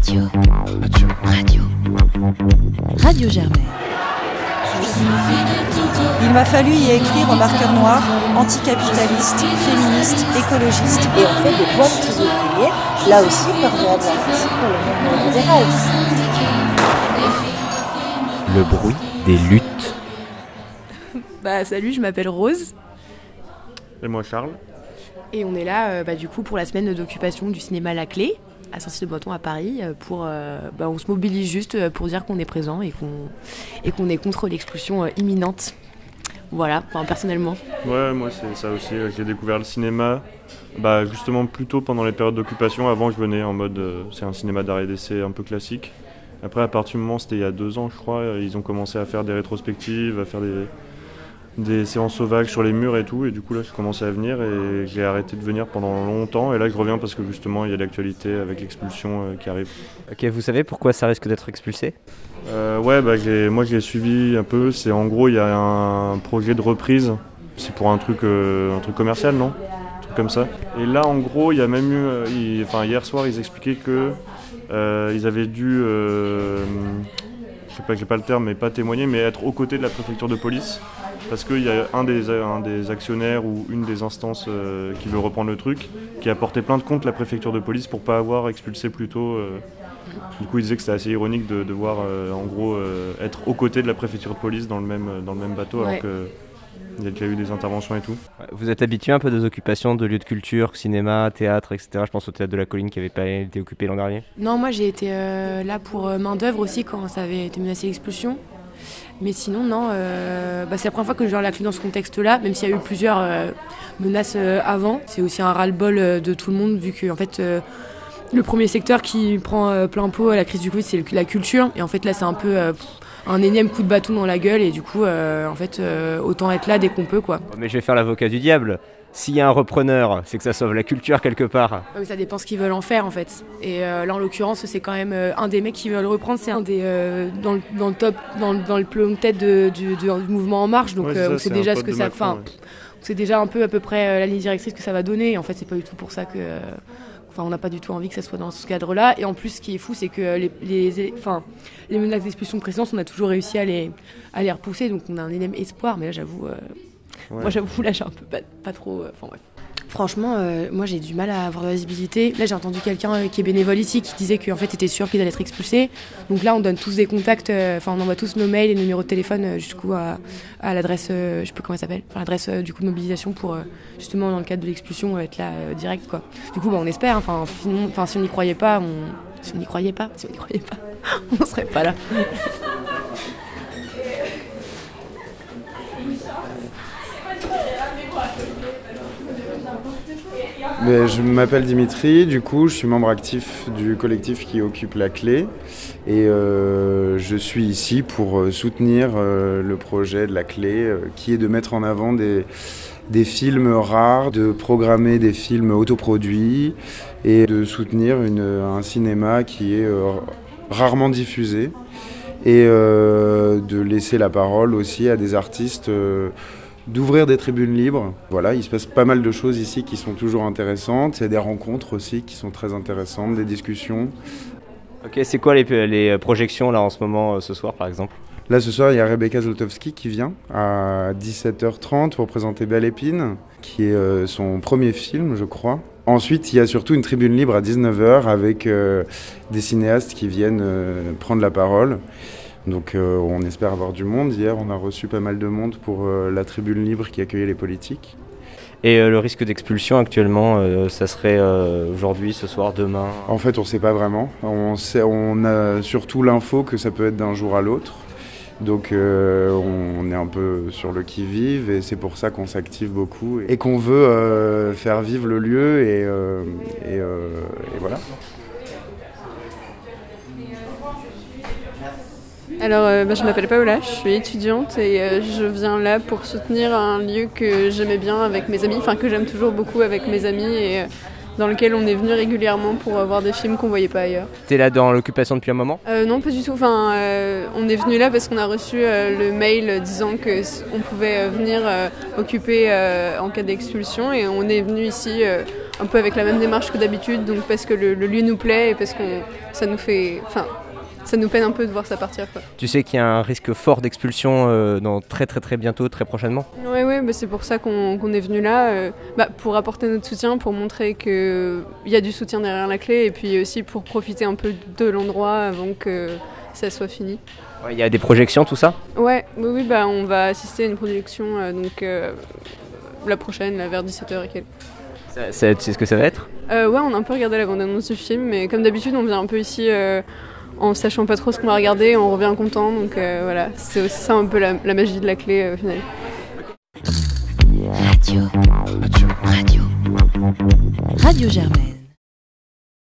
Radio. Radio. Radio Germaine. Il m'a fallu y écrire au marqueur noir, anticapitaliste, féministe, écologiste. Et on fait des points de ouvriers, là aussi pour le monde libéral. Le bruit des luttes. Bah salut, je m'appelle Rose Et moi Charles. et on est là euh, bah, du coup pour la semaine d'occupation du cinéma La Clé à Saint-Cyr-de-Boiton à Paris euh, pour euh, bah, on se mobilise juste euh, pour dire qu'on est présent et qu'on et qu'on est contre l'expulsion imminente. Voilà, personnellement. Ouais, moi c'est ça aussi. J'ai découvert le cinéma bah, justement plutôt pendant les périodes d'occupation. Avant, je venais en mode c'est un cinéma d'arrêt d'essai un peu classique. Après, à partir du moment, c'était il y a deux ans, je crois, ils ont commencé à faire des rétrospectives, à faire des, des séances sauvages sur les murs et tout. Et du coup, là, j'ai commencé à venir et j'ai arrêté de venir pendant longtemps. Et là, je reviens parce que justement, il y a l'actualité avec l'expulsion euh, qui arrive. Ok, vous savez pourquoi ça risque d'être expulsé? Euh, ouais, bah, moi j'ai suivi un peu. C'est en gros, il y a un projet de reprise. C'est pour un truc, euh, un truc commercial, non? Un truc comme ça. Et là, en gros, il y a même eu. Enfin, hier soir, ils expliquaient que ils avaient dû. je sais pas, j'ai pas le terme, mais pas témoigner, mais être aux côtés de la préfecture de police. Parce qu'il y a un des, un des actionnaires ou une des instances euh, qui veut reprendre le truc, qui a porté plainte contre la préfecture de police pour pas avoir expulsé plus tôt. euh, du coup, il disait que c'était assez ironique de devoir, euh, en gros, euh, être aux côtés de la préfecture de police dans le même, dans le même bateau, Ouais. alors que il y a déjà eu des interventions et tout. Vous êtes habitué un peu des occupations de lieux de culture, cinéma, théâtre, etc. Je pense au théâtre de la colline qui avait pas été occupé l'an dernier. Non, moi j'ai été euh, là pour euh, main d'œuvre aussi quand ça avait été menacé l'expulsion. Mais sinon, non, euh, bah, c'est la première fois que je vois la clé dans ce contexte-là, même s'il y a eu plusieurs euh, menaces euh, avant. C'est aussi un ras-le-bol de tout le monde, vu que en fait, le premier secteur qui prend plein pot à la crise du Covid, c'est la culture. Et en fait, là, c'est un peu un énième coup de bâton dans la gueule. Et du coup, euh, en fait, euh, autant être là dès qu'on peut, quoi. Mais je vais faire l'avocat du diable. S'il y a un repreneur, c'est que ça sauve la culture quelque part. Mais ça dépend ce qu'ils veulent en faire en fait. Et euh, là en l'occurrence c'est quand même euh, un des mecs qui veut le reprendre, c'est un des euh, dans, le, dans le top, dans, le- dans le peloton de tête de- du, du mouvement En Marche. Donc Ouais, c'est euh, ça, on sait déjà ce que ça, Macron, enfin, ouais. on sait déjà un peu à peu près euh, la ligne directrice que ça va donner. Et en fait c'est pas du tout pour ça que, euh, enfin on n'a pas du tout envie que ça soit dans ce cadre-là. Et en plus ce qui est fou c'est que les, les, enfin, les menaces d'expulsion précédentes on a toujours réussi à les, à les repousser. Donc on a un énorme espoir. Mais là j'avoue. euh, Ouais. moi, j'avoue, là, j'ai un peu pas, pas trop. euh, Enfin, bref. Franchement, euh, moi, j'ai du mal à avoir de la visibilité. Là, j'ai entendu quelqu'un euh, qui est bénévole ici qui disait qu'en fait, était sûr qu'ils allaient être expulsés. Donc là, on donne tous des contacts. euh, Enfin, on envoie tous nos mails et nos numéros de téléphone jusqu'au à, à l'adresse, je sais plus comment elle s'appelle, enfin, l'adresse du coup de mobilisation pour justement dans le cadre de l'expulsion être là direct. Du coup, bah, on espère. hein. Enfin, si on n'y croyait pas, si si on n'y croyait pas, on serait pas là. Je m'appelle Dimitri, du coup je suis membre actif du collectif qui occupe la clé. Et euh, je suis ici pour euh, soutenir euh, le projet de la clé qui est de mettre en avant des, films rares, de programmer des films autoproduits et de soutenir un cinéma qui est rarement diffusé. Et de laisser la parole aussi à des artistes d'ouvrir des tribunes libres. Voilà, il se passe pas mal de choses ici qui sont toujours intéressantes. Il y a des rencontres aussi qui sont très intéressantes, des discussions. Ok, c'est quoi les, les projections là en ce moment, euh, ce soir par exemple? Là, ce soir, il y a Rebecca Zlotowski qui vient à 17h30 pour présenter Belle Épine, qui est euh, son premier film, je crois. Ensuite, il y a surtout une tribune libre à 19h avec euh, des cinéastes qui viennent euh, prendre la parole. Donc, euh, on espère avoir du monde. Hier, on a reçu pas mal de monde pour euh, la tribune libre qui accueillait les politiques. Et euh, le risque d'expulsion actuellement, euh, ça serait euh, aujourd'hui, ce soir, demain? En fait, on ne sait pas vraiment. On, sait, on a surtout l'info que ça peut être d'un jour à l'autre. Donc on est un peu sur le qui-vive et c'est pour ça qu'on s'active beaucoup et qu'on veut faire vivre le lieu et, et, et voilà. Alors, euh, bah, je m'appelle Paola, je suis étudiante et euh, je viens là pour soutenir un lieu que j'aimais bien avec mes amis, enfin que j'aime toujours beaucoup avec mes amis et euh, dans lequel on est venu régulièrement pour voir des films qu'on voyait pas ailleurs. T'es là dans l'occupation depuis un moment? Non, pas du tout. Enfin, on est venu là parce qu'on a reçu le mail disant que on pouvait venir occuper en cas d'expulsion et on est venu ici un peu avec la même démarche que d'habitude, donc parce que le, lieu nous plaît et parce que ça nous fait, enfin, ça nous peine un peu de voir ça partir. Tu sais qu'il y a un risque fort d'expulsion euh, dans très très très bientôt, très prochainement? Oui, ouais, bah, c'est pour ça qu'on est venu là, euh, bah, pour apporter notre soutien, pour montrer qu'il y a du soutien derrière la clé et puis aussi pour profiter un peu de l'endroit avant que ça soit fini. Il y a des projections, tout ça? Ouais, oui, oui, bah, on va assister à une projection euh, donc, la prochaine, là, vers 17h et quelques. C'est ce que ça va être? Euh, Ouais, on a un peu regardé la bande-annonce du film, mais comme d'habitude, on vient un peu ici euh, en sachant pas trop ce qu'on va regarder, on revient content, donc euh, voilà, c'est aussi ça un peu la, magie de la clé au final. Radio. Radio. Radio. Radio Germaine.